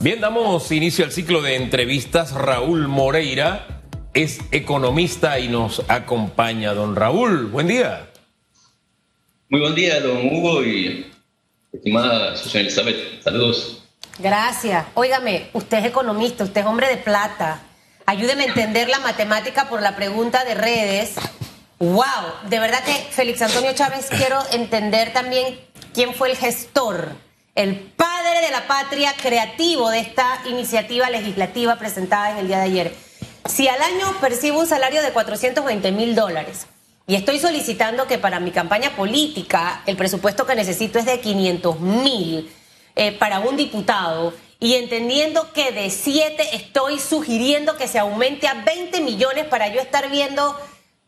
Bien, damos inicio al ciclo de entrevistas. Raúl Moreira es economista y nos acompaña. Don Raúl, buen día. Muy buen día, don Hugo y estimada Susana Elizabeth. Saludos. Gracias. Óigame, usted es economista, usted es hombre de plata. Ayúdeme a entender la matemática por la pregunta de redes. ¡Wow! De verdad que Félix Antonio Chávez quiero entender también quién fue el gestor el padre de la patria creativo de esta iniciativa legislativa presentada en el día de ayer. Si al año percibo un salario de 420 mil dólares y estoy solicitando que para mi campaña política el presupuesto que necesito es de 500 mil eh, para un diputado y entendiendo que de 7 estoy sugiriendo que se aumente a 20 millones para yo estar viendo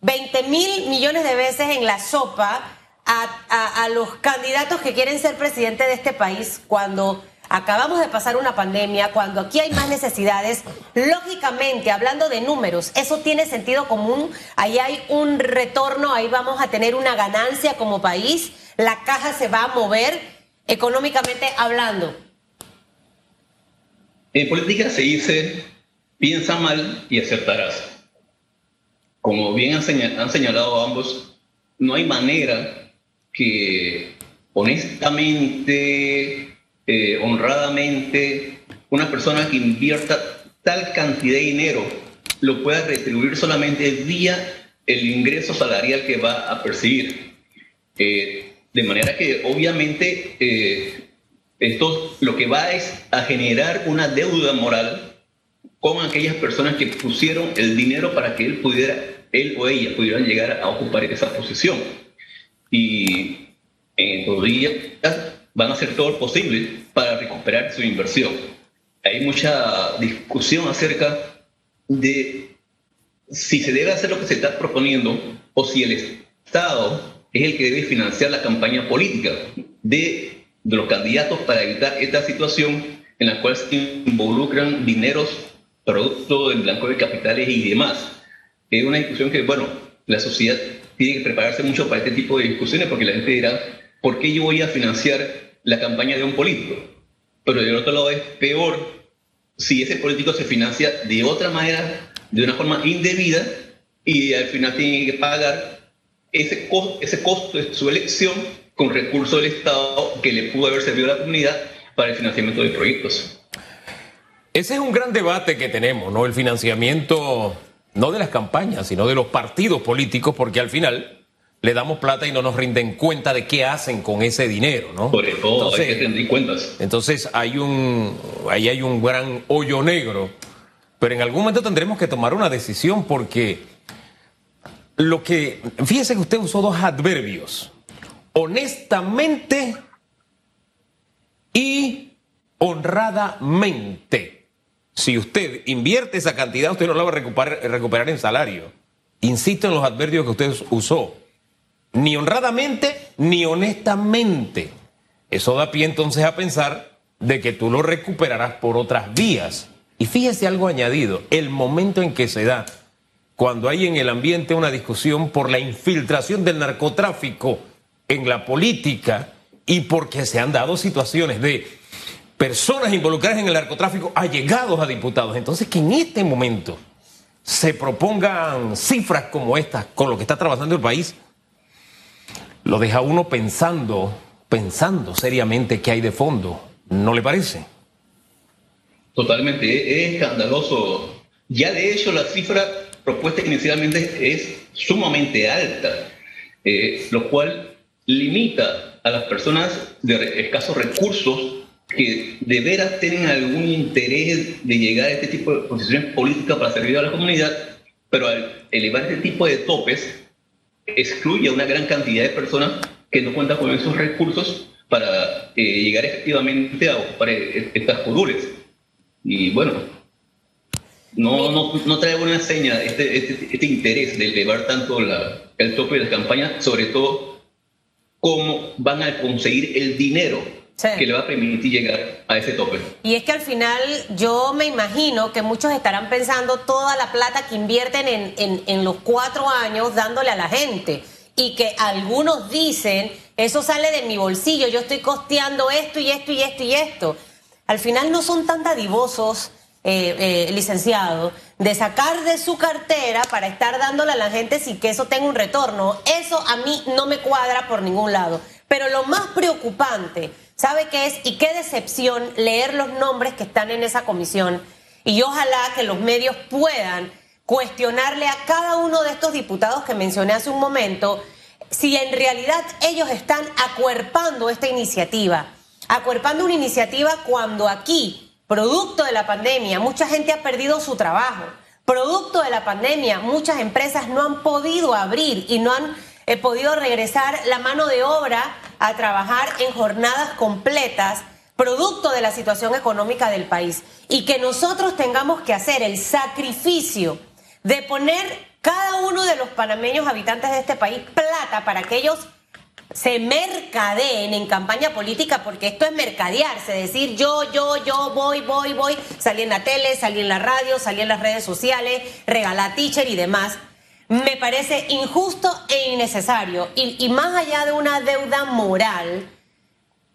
20 mil millones de veces en la sopa, a, los candidatos que quieren ser presidente de este país cuando acabamos de pasar una pandemia, cuando aquí hay más necesidades, lógicamente, hablando de números, eso tiene sentido común, ahí hay un retorno, ahí vamos a tener una ganancia como país, la caja se va a mover económicamente hablando. En política se dice, piensa mal y acertarás. Como bien han señalado ambos, no hay manera que honestamente, eh, honradamente, una persona que invierta tal cantidad de dinero lo pueda retribuir solamente vía el ingreso salarial que va a percibir. Eh, de manera que obviamente eh, esto lo que va es a generar una deuda moral con aquellas personas que pusieron el dinero para que él pudiera, él o ella pudieran llegar a ocupar esa posición y en dos días van a hacer todo lo posible para recuperar su inversión. Hay mucha discusión acerca de si se debe hacer lo que se está proponiendo o si el Estado es el que debe financiar la campaña política de, de los candidatos para evitar esta situación en la cual se involucran dineros producto del blanco de capitales y demás. Es una discusión que, bueno, la sociedad tiene que prepararse mucho para este tipo de discusiones porque la gente dirá, ¿por qué yo voy a financiar la campaña de un político? Pero del otro lado es peor si ese político se financia de otra manera, de una forma indebida, y al final tiene que pagar ese, costo, ese costo de su elección con recursos del Estado que le pudo haber servido a la comunidad para el financiamiento de proyectos. Ese es un gran debate que tenemos, ¿no? El financiamiento no de las campañas, sino de los partidos políticos, porque al final le damos plata y no nos rinden cuenta de qué hacen con ese dinero, ¿no? Por eso entonces, hay que rendir cuentas. Entonces hay un, ahí hay un gran hoyo negro, pero en algún momento tendremos que tomar una decisión porque lo que, fíjese que usted usó dos adverbios, honestamente y honradamente. Si usted invierte esa cantidad, usted no la va a recuperar, en salario. Insisto en los adverbios que usted usó. Ni honradamente, ni honestamente. Eso da pie entonces a pensar de que tú lo recuperarás por otras vías. Y fíjese algo añadido, el momento en que se da, cuando hay en el ambiente una discusión por la infiltración del narcotráfico en la política y porque se han dado situaciones de personas involucradas en el narcotráfico allegados a diputados. Entonces, que en este momento se propongan cifras como estas con lo que está trabajando el país, lo deja uno pensando, pensando seriamente qué hay de fondo. ¿No le parece? Totalmente, es escandaloso. Ya de hecho la cifra propuesta inicialmente es sumamente alta, eh, lo cual limita a las personas de escasos recursos que de veras tienen algún interés de llegar a este tipo de posiciones políticas para servir a la comunidad, pero al elevar este tipo de topes, excluye a una gran cantidad de personas que no cuentan con esos recursos para eh, llegar efectivamente a ocupar e-, estas curules. Y bueno, no, no, no trae buena seña este, este, este interés de elevar tanto la, el tope de la campaña, sobre todo cómo van a conseguir el dinero que le va a permitir llegar a ese tope. Y es que al final yo me imagino que muchos estarán pensando toda la plata que invierten en, en, los cuatro años dándole a la gente y que algunos dicen, eso sale de mi bolsillo, yo estoy costeando esto y esto y esto y esto. al final no son tan dadivosos, eh, eh, licenciado, de sacar de su cartera para estar dándole a la gente sin que eso tenga un retorno. Eso a mí no me cuadra por ningún lado. Pero lo más preocupante, ¿sabe qué es? Y qué decepción leer los nombres que están en esa comisión. Y ojalá que los medios puedan cuestionarle a cada uno de estos diputados que mencioné hace un momento si en realidad ellos están acuerpando esta iniciativa. Acuerpando una iniciativa cuando aquí, producto de la pandemia, mucha gente ha perdido su trabajo. Producto de la pandemia, muchas empresas no han podido abrir y no han he podido regresar la mano de obra a trabajar en jornadas completas producto de la situación económica del país. Y que nosotros tengamos que hacer el sacrificio de poner cada uno de los panameños habitantes de este país plata para que ellos se mercadeen en campaña política, porque esto es mercadearse, decir yo, yo, yo, voy, voy, voy, salí en la tele, salí en la radio, salí en las redes sociales, regalar teacher y demás me parece injusto e innecesario. Y, más allá de una deuda moral,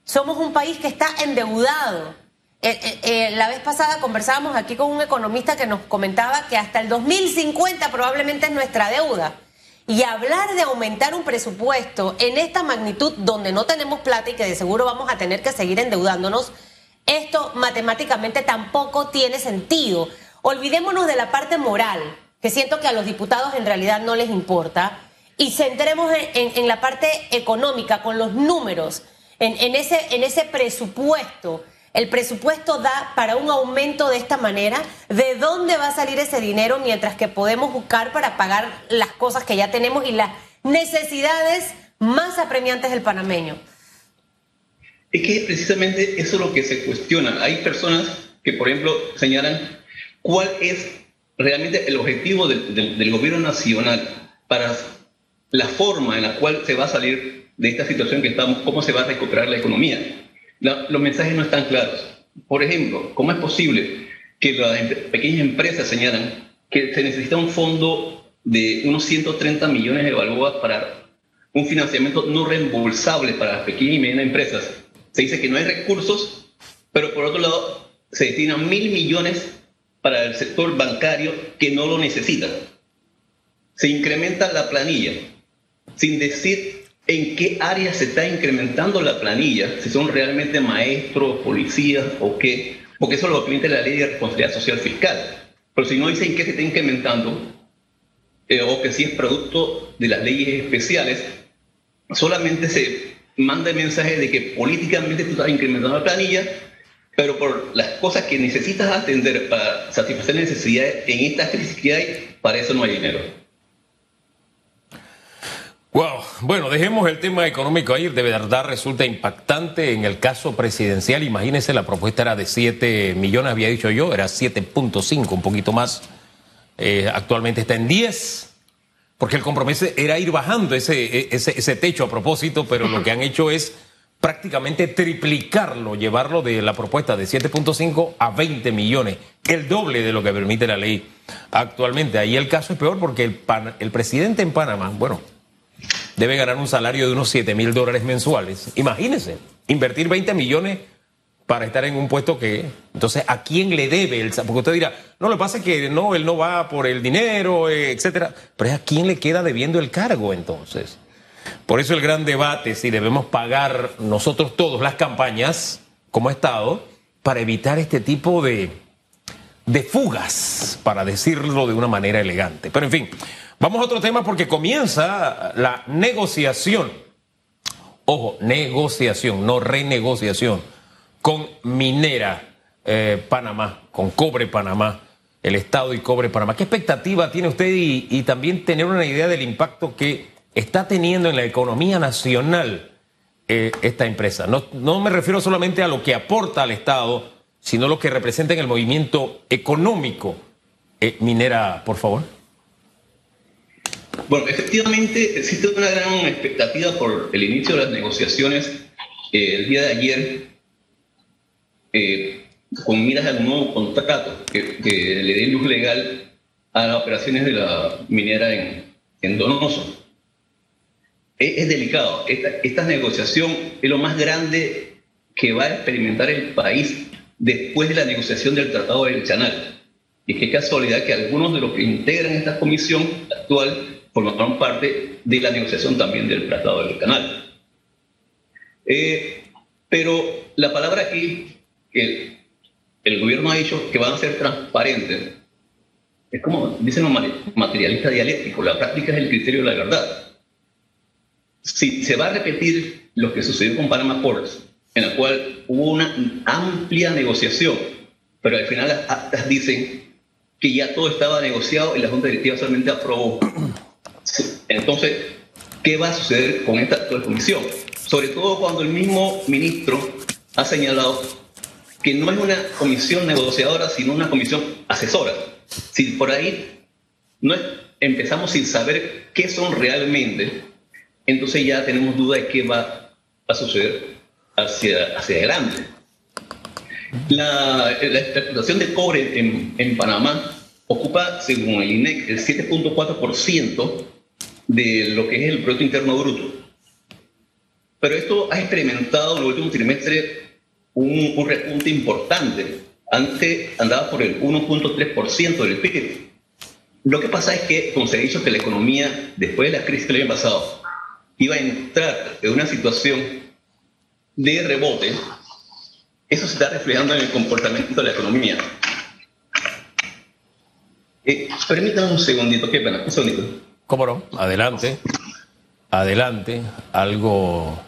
somos un país que está endeudado. Eh, eh, eh, la vez pasada conversábamos aquí con un economista que nos comentaba que hasta el 2050 probablemente es nuestra deuda. Y hablar de aumentar un presupuesto en esta magnitud donde no tenemos plata y que de seguro vamos a tener que seguir endeudándonos, esto matemáticamente tampoco tiene sentido. Olvidémonos de la parte moral que siento que a los diputados en realidad no les importa, y centremos en, la parte económica, con los números, en, ese, en ese presupuesto. El presupuesto da para un aumento de esta manera. ¿De dónde va a salir ese dinero mientras que podemos buscar para pagar las cosas que ya tenemos y las necesidades más apremiantes del panameño? Es que precisamente eso es lo que se cuestiona. Hay personas que, por ejemplo, señalan cuál es realmente el objetivo del, gobierno nacional para la forma en la cual se va a salir de esta situación que estamos, cómo se va a recuperar la economía. los mensajes no están claros. Por ejemplo, ¿cómo es posible que las pequeñas empresas señalan que se necesita un fondo de unos 130 millones de balboas para un financiamiento no reembolsable para las pequeñas y medianas empresas? Se dice que no hay recursos, pero por otro lado se destinan mil millones para el sector bancario que no lo necesita. Se incrementa la planilla, sin decir en qué área se está incrementando la planilla, si son realmente maestros, policías o qué, porque eso lo permite la ley de responsabilidad social fiscal. Pero si no dice en qué se está incrementando, eh, o que si es producto de las leyes especiales, solamente se manda el mensaje de que políticamente tú estás incrementando la planilla, pero por las cosas que necesitas atender para satisfacer necesidades en esta crisis que hay, para eso no hay dinero. Wow, bueno, dejemos el tema económico ahí, de verdad resulta impactante en el caso presidencial. Imagínense, la propuesta era de 7 millones, había dicho yo, era 7.5, un poquito más. Eh, actualmente está en 10, porque el compromiso era ir bajando ese, ese, ese techo a propósito, pero lo que han hecho es prácticamente triplicarlo, llevarlo de la propuesta de 7.5 a 20 millones, el doble de lo que permite la ley actualmente. Ahí el caso es peor porque el, el presidente en Panamá, bueno, debe ganar un salario de unos 7 mil dólares mensuales. Imagínense, invertir 20 millones para estar en un puesto que, entonces, ¿a quién le debe el Porque usted dirá, no, lo que pasa es que no, él no va por el dinero, eh, etcétera, pero es a quién le queda debiendo el cargo entonces. Por eso el gran debate si debemos pagar nosotros todos las campañas como Estado para evitar este tipo de, de fugas, para decirlo de una manera elegante. Pero en fin, vamos a otro tema porque comienza la negociación. Ojo, negociación, no renegociación, con Minera eh, Panamá, con Cobre Panamá, el Estado y Cobre Panamá. ¿Qué expectativa tiene usted y también tener una idea del impacto que está teniendo en la economía nacional eh, esta empresa. No, me refiero solamente a lo que aporta al Estado, sino lo que representa en el movimiento económico. Eh, minera, por favor. Bueno, efectivamente existe una gran expectativa por el inicio de las negociaciones eh, el día de ayer con miras al nuevo contrato que, le dé luz legal a las operaciones de la minera en, en Donoso es, delicado. Esta, esta, negociación es lo más grande que va a experimentar el país después de la negociación del Tratado del Canal. Y qué casualidad que algunos de los que integran esta comisión actual formaron parte de la negociación también del Tratado del Canal. Eh, pero la palabra aquí que el gobierno ha dicho que van a ser transparentes es como dicen los materialistas dialécticos, la práctica es el criterio de la verdad. Si se va a repetir lo que sucedió con Panama Ports, en la cual hubo una amplia negociación, pero al final dicen que ya todo estaba negociado y la Junta Directiva solamente aprobó. Entonces, ¿qué va a suceder con esta actual comisión? Sobre todo cuando el mismo ministro ha señalado que no es una comisión negociadora, sino una comisión asesora. Si por ahí no empezamos sin saber qué son realmente, entonces ya tenemos duda de qué va a suceder hacia, hacia adelante. La, la explotación de cobre en, en, Panamá ocupa, según el INEC, el 7.4% de lo que es el Producto Interno Bruto. Pero esto ha experimentado en el último trimestre un, un repunte importante. Antes andaba por el 1.3% del PIB. Lo que pasa es que, como se ha dicho, que la economía, después de la crisis del año pasado, iba a entrar en una situación de rebote, eso se está reflejando en el comportamiento de la economía. Eh, permítanme un segundito, qué pena, un segundito. ¿Cómo no? Adelante, adelante, algo,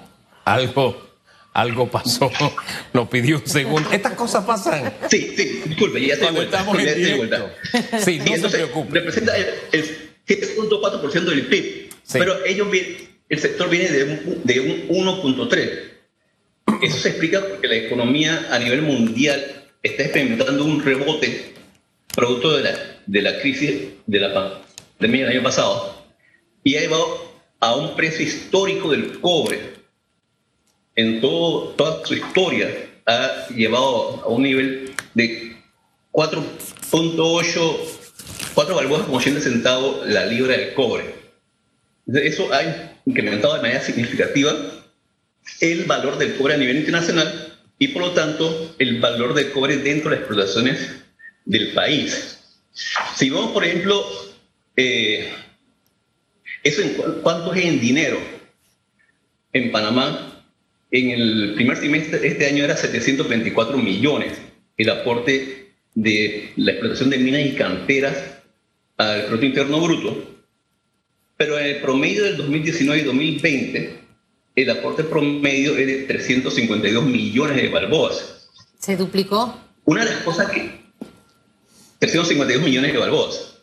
algo, algo pasó, nos pidió un segundo. Estas cosas pasan. Sí, sí, disculpe, ya estoy vuelta. Estamos ya estoy vuelta. Sí, no se preocupe. Representa el, el 7.4% del PIB, sí. pero ellos el sector viene de un, de un 1.3. Eso se explica porque la economía a nivel mundial está experimentando un rebote producto de la, de la crisis de la del año pasado y ha llevado a un precio histórico del cobre. En toda su historia ha llevado a un nivel de 4.8, 4 balboas como 80 centavos la libra del cobre. Eso ha incrementado de manera significativa el valor del cobre a nivel internacional y por lo tanto el valor del cobre dentro de las explotaciones del país. Si vemos, por ejemplo, eh, eso en cuánto es en dinero. En Panamá, en el primer trimestre de este año era 724 millones el aporte de la explotación de minas y canteras al Producto Interno Bruto, pero en el promedio del 2019 y 2020 el aporte promedio es de 352 millones de balboas. ¿Se duplicó? Una de las cosas que... 352 millones de balboas.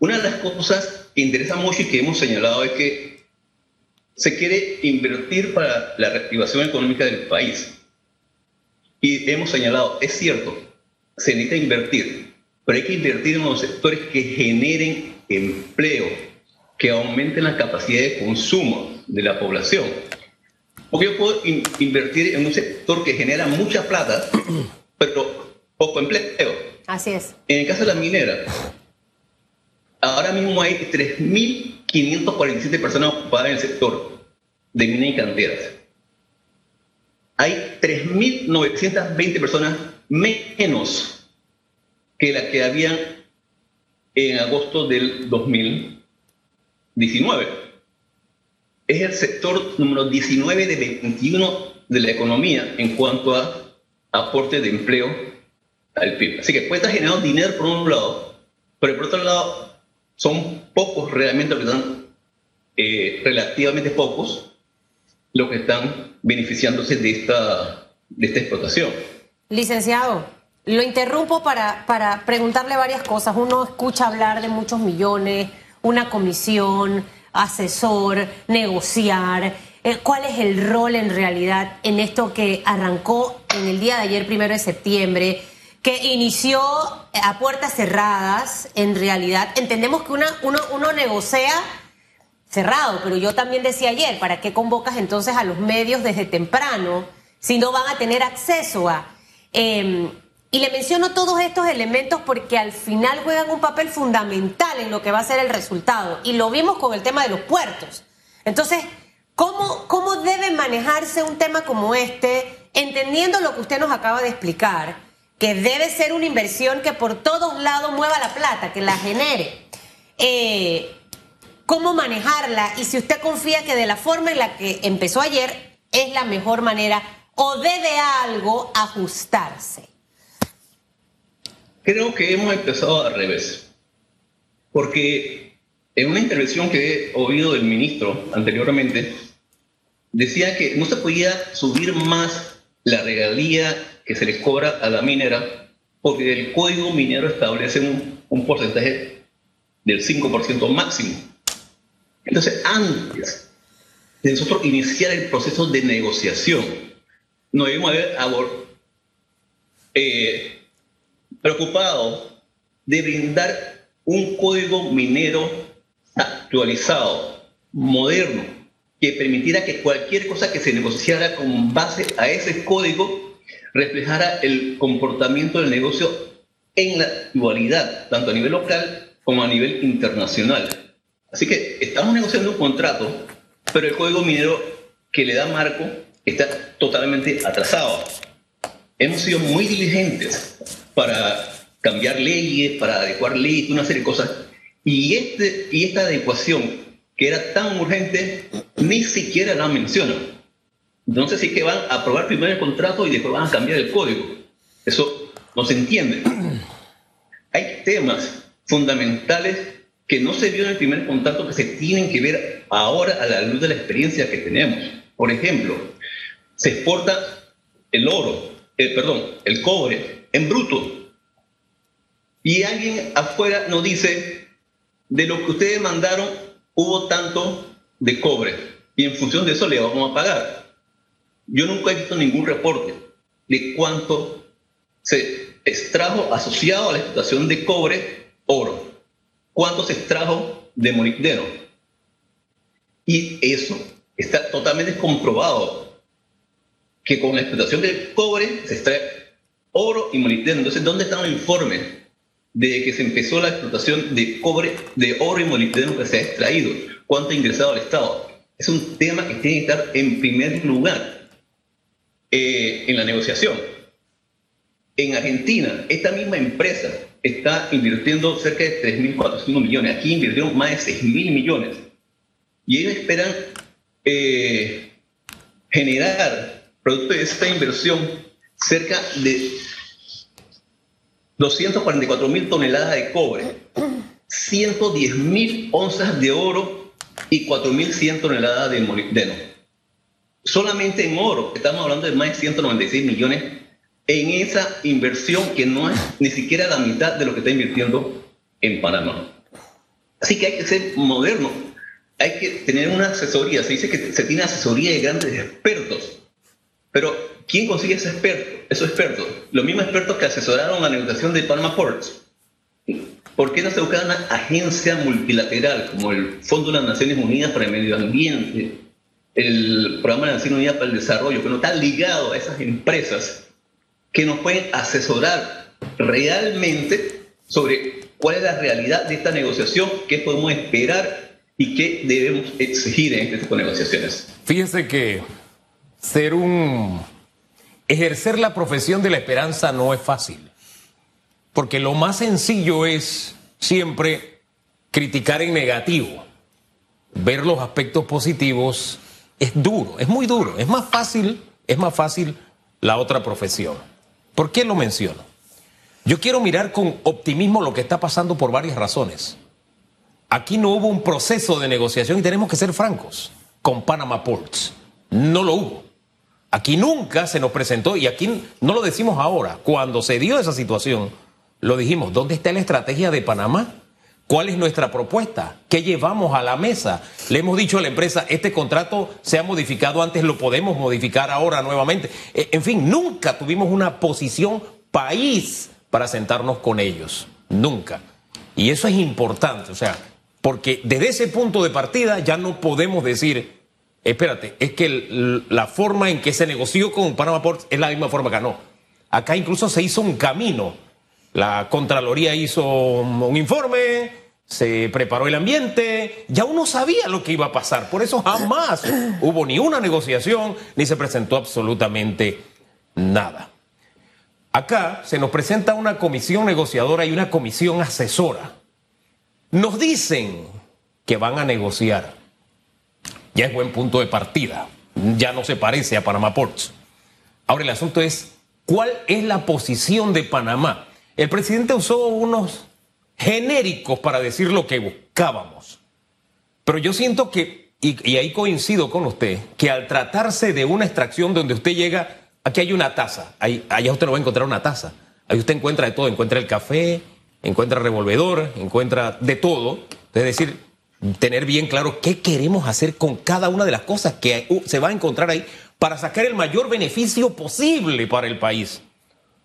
Una de las cosas que interesa mucho y que hemos señalado es que se quiere invertir para la reactivación económica del país. Y hemos señalado, es cierto, se necesita invertir, pero hay que invertir en los sectores que generen empleo, que aumenten la capacidad de consumo de la población. Porque yo puedo invertir en un sector que genera mucha plata, pero poco empleo. Así es. En el caso de la minera, ahora mismo hay 3.547 personas ocupadas en el sector de minas y canteras. Hay 3.920 personas menos que las que habían en agosto del 2019 es el sector número 19 de 21 de la economía en cuanto a aporte de empleo al PIB. Así que puede estar generando dinero por un lado, pero por otro lado son pocos realmente los que están, eh, relativamente pocos, los que están beneficiándose de esta, de esta explotación. Licenciado, lo interrumpo para, para preguntarle varias cosas. Uno escucha hablar de muchos millones, una comisión, asesor, negociar? Eh, ¿Cuál es el rol en realidad en esto que arrancó en el día de ayer, primero de septiembre, que inició a puertas cerradas? En realidad, entendemos que uno, uno negocia cerrado, pero yo también decía ayer, ¿para qué convocas entonces a los medios desde temprano si no van a tener acceso a... Em, y le menciono todos estos elementos porque al final juegan un papel fundamental en lo que va a ser el resultado. Y lo vimos con el tema de los puertos. Entonces, ¿cómo, cómo debe manejarse un tema como este entendiendo lo que usted nos acaba de explicar, que debe ser una inversión que por todos lados mueva la plata, que la genere. Eh, ¿Cómo manejarla? Y si usted confía que de la forma en la que empezó ayer es la mejor manera o debe algo ajustarse. Creo que hemos empezado al revés. Porque en una intervención que he oído del ministro anteriormente, decía que no se podía subir más la regalía que se les cobra a la minera, porque el código minero establece un, porcentaje del 5% máximo. Entonces, antes de nosotros iniciar el proceso de negociación, nos debemos haber eh, preocupado de brindar un código minero actualizado, moderno, que permitiera que cualquier cosa que se negociara con base a ese código reflejara el comportamiento del negocio en la actualidad, tanto a nivel local como a nivel internacional. Así que estamos negociando un contrato, pero el código minero que le da marco está totalmente atrasado. Hemos sido muy diligentes para cambiar leyes, para adecuar leyes, una serie de cosas, y, este, y esta adecuación que era tan urgente, ni siquiera la mencionan. Entonces sí que van a aprobar primero el contrato y después van a cambiar el código. Eso no se entiende. Hay temas fundamentales que no se vio en el primer contrato que se tienen que ver ahora a la luz de la experiencia que tenemos. Por ejemplo, se exporta el oro, el, perdón, el cobre en bruto. Y alguien afuera nos dice, de lo que ustedes mandaron, hubo tanto de cobre y en función de eso le vamos a pagar. Yo nunca he visto ningún reporte de cuánto se extrajo asociado a la explotación de cobre, oro, cuánto se extrajo de molibdeno. Y eso está totalmente comprobado, que con la explotación del cobre se extrae oro y molibdeno. Entonces, ¿dónde están los informes de que se empezó la explotación de cobre, de oro y molibdeno que se ha extraído, cuánto ha ingresado al Estado. Es un tema que tiene que estar en primer lugar eh, en la negociación. En Argentina, esta misma empresa está invirtiendo cerca de 3.400 millones. Aquí invirtieron más de 6.000 millones. Y ellos esperan eh, generar, producto de esta inversión, cerca de 244 mil toneladas de cobre, 110 mil onzas de oro y 4.100 toneladas de molibdeno. Solamente en oro, estamos hablando de más de 196 millones en esa inversión que no es ni siquiera la mitad de lo que está invirtiendo en Panamá. Así que hay que ser moderno, hay que tener una asesoría. Se dice que se tiene asesoría de grandes expertos, pero ¿quién consigue ese experto? Esos expertos, los mismos expertos que asesoraron la negociación de Panama Ports. ¿Por qué no se busca una agencia multilateral como el Fondo de las Naciones Unidas para el Medio Ambiente, el Programa de Naciones Unidas para el Desarrollo, que no está ligado a esas empresas que nos pueden asesorar realmente sobre cuál es la realidad de esta negociación, qué podemos esperar y qué debemos exigir en este tipo de negociaciones? Fíjense que ser un ejercer la profesión de la esperanza no es fácil. Porque lo más sencillo es siempre criticar en negativo. Ver los aspectos positivos es duro, es muy duro. Es más fácil, es más fácil la otra profesión. ¿Por qué lo menciono? Yo quiero mirar con optimismo lo que está pasando por varias razones. Aquí no hubo un proceso de negociación y tenemos que ser francos con Panama Ports. No lo hubo. Aquí nunca se nos presentó, y aquí no lo decimos ahora, cuando se dio esa situación, lo dijimos, ¿dónde está la estrategia de Panamá? ¿Cuál es nuestra propuesta? ¿Qué llevamos a la mesa? Le hemos dicho a la empresa, este contrato se ha modificado antes, lo podemos modificar ahora nuevamente. E, en fin, nunca tuvimos una posición país para sentarnos con ellos. Nunca. Y eso es importante, o sea, porque desde ese punto de partida ya no podemos decir, Espérate, es que la forma en que se negoció con Panama Ports es la misma forma que no. Acá incluso se hizo un camino. La Contraloría hizo un informe, se preparó el ambiente, ya uno sabía lo que iba a pasar. Por eso jamás hubo ni una negociación ni se presentó absolutamente Nada. Acá se nos presenta una comisión negociadora y una comisión asesora. Nos dicen que van a negociar. Ya es buen punto de partida. Ya no se parece a Panamá Ports. Ahora el asunto es, ¿cuál es la posición de Panamá? El presidente usó unos genéricos para decir lo que buscábamos. Pero yo siento que, y, ahí coincido con usted, que al tratarse de una extracción donde usted llega, aquí hay una taza, ahí, allá usted no va a encontrar una taza, ahí usted encuentra de todo, encuentra el café, encuentra el revolvedor, encuentra de todo, es decir, tener bien claro qué queremos hacer con cada una de las cosas que se va a encontrar ahí para sacar el mayor beneficio posible para el país,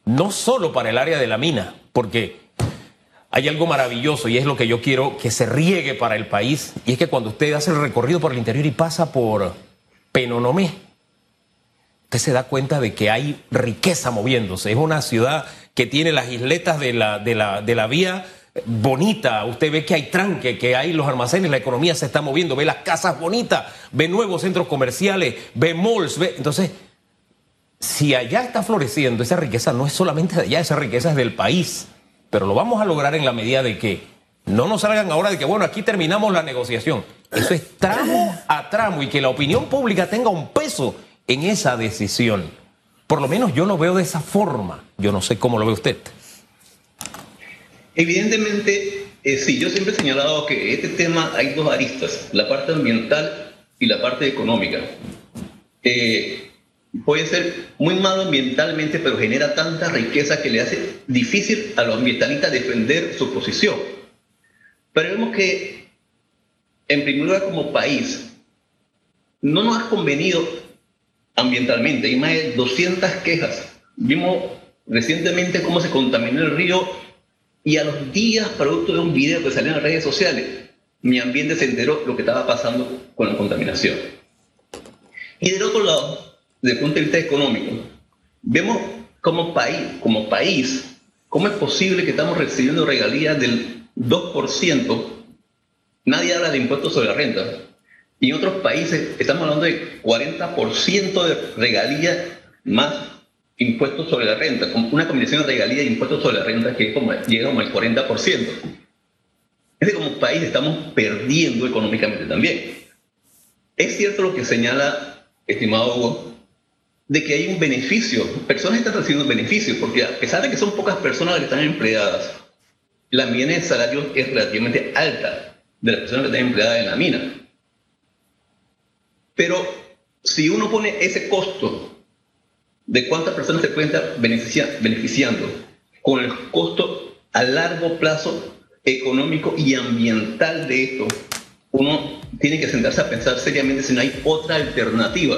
no solo para el área de la mina, porque hay algo maravilloso y es lo que yo quiero que se riegue para el país, y es que cuando usted hace el recorrido por el interior y pasa por Penonomé, usted se da cuenta de que hay riqueza moviéndose. Es una ciudad que tiene las isletas de la, de la, de la vía bonita, usted ve que hay tranque, que hay los almacenes, la economía se está moviendo, ve las casas bonitas, ve nuevos centros comerciales, ve malls, ve... Entonces, si allá está floreciendo, esa riqueza no es solamente de allá, esa riqueza es del país pero lo vamos a lograr en la medida de que no nos salgan ahora de que, bueno, aquí terminamos la negociación. Eso es tramo a tramo y que la opinión pública tenga un peso en esa decisión. Por lo menos yo lo veo de esa forma. Yo no sé cómo lo ve usted. Evidentemente, eh, sí, yo siempre he señalado que este tema hay dos aristas, la parte ambiental y la parte económica. Eh, puede ser muy malo ambientalmente, pero genera tanta riqueza que le hace difícil a los ambientalistas defender su posición. Pero vemos que, en primer lugar, como país, no nos ha convenido ambientalmente. Hay más de 200 quejas. Vimos recientemente cómo se contaminó el río y a los días, producto de un video que salió en las redes sociales, mi ambiente se enteró lo que estaba pasando con la contaminación. Y del otro lado, desde el punto de vista económico, vemos como país, como país, cómo es posible que estamos recibiendo regalías del 2%, nadie habla de impuestos sobre la renta, y en otros países estamos hablando de 40% de regalías más impuestos sobre la renta, una combinación de regalías e impuestos sobre la renta que como, llega como al 40%. Es decir, como país estamos perdiendo económicamente también. Es cierto lo que señala, estimado Hugo, de que hay un beneficio. Personas están recibiendo beneficios, porque a pesar de que son pocas personas las que están empleadas, la mina de salario es relativamente alta de las personas que están empleadas en la mina. Pero si uno pone ese costo de cuántas personas se pueden estar beneficiando con el costo a largo plazo económico y ambiental de esto, uno tiene que sentarse a pensar seriamente si no hay otra alternativa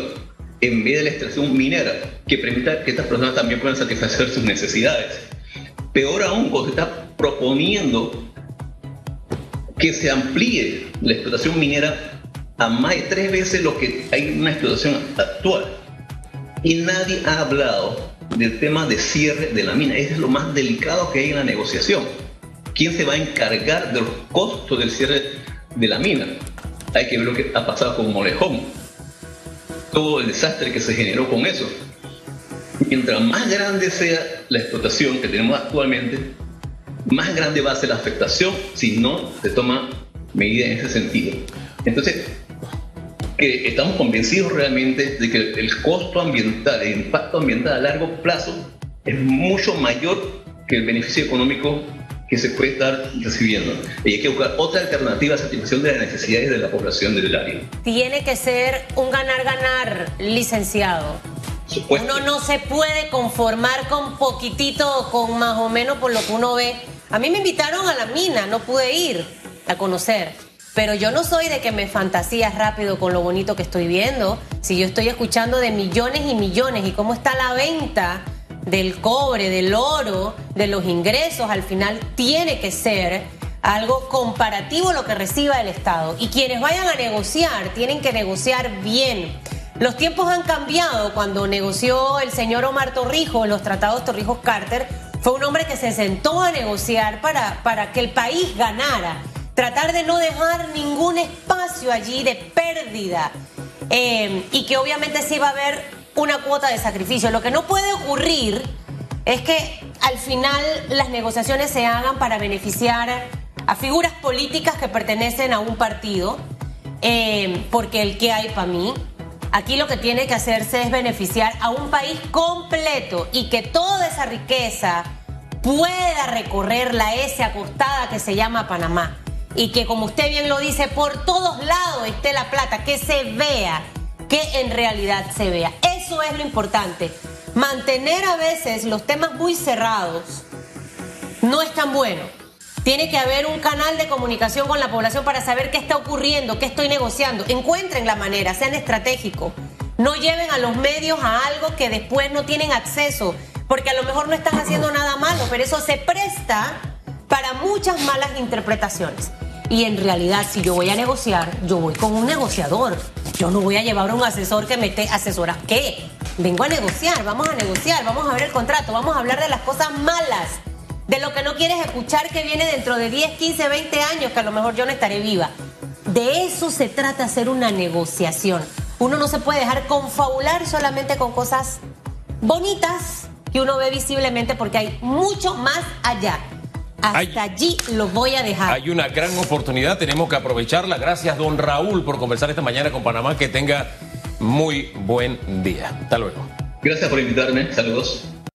en vez de la extracción minera, que permita que estas personas también puedan satisfacer sus necesidades. Peor aún, cuando se está proponiendo que se amplíe la explotación minera a más de tres veces lo que hay en una explotación actual. Y nadie ha hablado del tema de cierre de la mina. Ese es lo más delicado que hay en la negociación. ¿Quién se va a encargar de los costos del cierre de la mina? Hay que ver lo que ha pasado con Molejón todo el desastre que se generó con eso. Mientras más grande sea la explotación que tenemos actualmente, más grande va a ser la afectación si no se toma medida en ese sentido. Entonces, que estamos convencidos realmente de que el costo ambiental, el impacto ambiental a largo plazo es mucho mayor que el beneficio económico que se puede estar recibiendo. Y hay que buscar otra alternativa a satisfacción de las necesidades de la población del área. Tiene que ser un ganar-ganar, licenciado. Uno no se puede conformar con poquitito, con más o menos por lo que uno ve. A mí me invitaron a la mina, no pude ir a conocer. Pero yo no soy de que me fantasías rápido con lo bonito que estoy viendo. Si yo estoy escuchando de millones y millones y cómo está la venta del cobre, del oro, de los ingresos, al final tiene que ser algo comparativo lo que reciba el Estado. Y quienes vayan a negociar, tienen que negociar bien. Los tiempos han cambiado. Cuando negoció el señor Omar Torrijos, los tratados Torrijos-Carter, fue un hombre que se sentó a negociar para, para que el país ganara. Tratar de no dejar ningún espacio allí de pérdida. Eh, y que obviamente sí va a haber una cuota de sacrificio. Lo que no puede ocurrir es que al final las negociaciones se hagan para beneficiar a figuras políticas que pertenecen a un partido, eh, porque el que hay para mí, aquí lo que tiene que hacerse es beneficiar a un país completo y que toda esa riqueza pueda recorrer la S acostada que se llama Panamá. Y que como usted bien lo dice, por todos lados esté la plata, que se vea, que en realidad se vea. Eso es lo importante. Mantener a veces los temas muy cerrados no es tan bueno. Tiene que haber un canal de comunicación con la población para saber qué está ocurriendo, qué estoy negociando. Encuentren la manera, sean estratégicos. No lleven a los medios a algo que después no tienen acceso, porque a lo mejor no están haciendo nada malo, pero eso se presta para muchas malas interpretaciones. Y en realidad, si yo voy a negociar, yo voy con un negociador. Yo no voy a llevar a un asesor que me esté asesora. ¿Qué? Vengo a negociar, vamos a negociar, vamos a ver el contrato, vamos a hablar de las cosas malas, de lo que no quieres escuchar que viene dentro de 10, 15, 20 años, que a lo mejor yo no estaré viva. De eso se trata hacer una negociación. Uno no se puede dejar confabular solamente con cosas bonitas que uno ve visiblemente porque hay mucho más allá. Hasta allí lo voy a dejar. Hay una gran oportunidad, tenemos que aprovecharla. Gracias, don Raúl, por conversar esta mañana con Panamá. Que tenga muy buen día. Hasta luego. Gracias por invitarme. Saludos.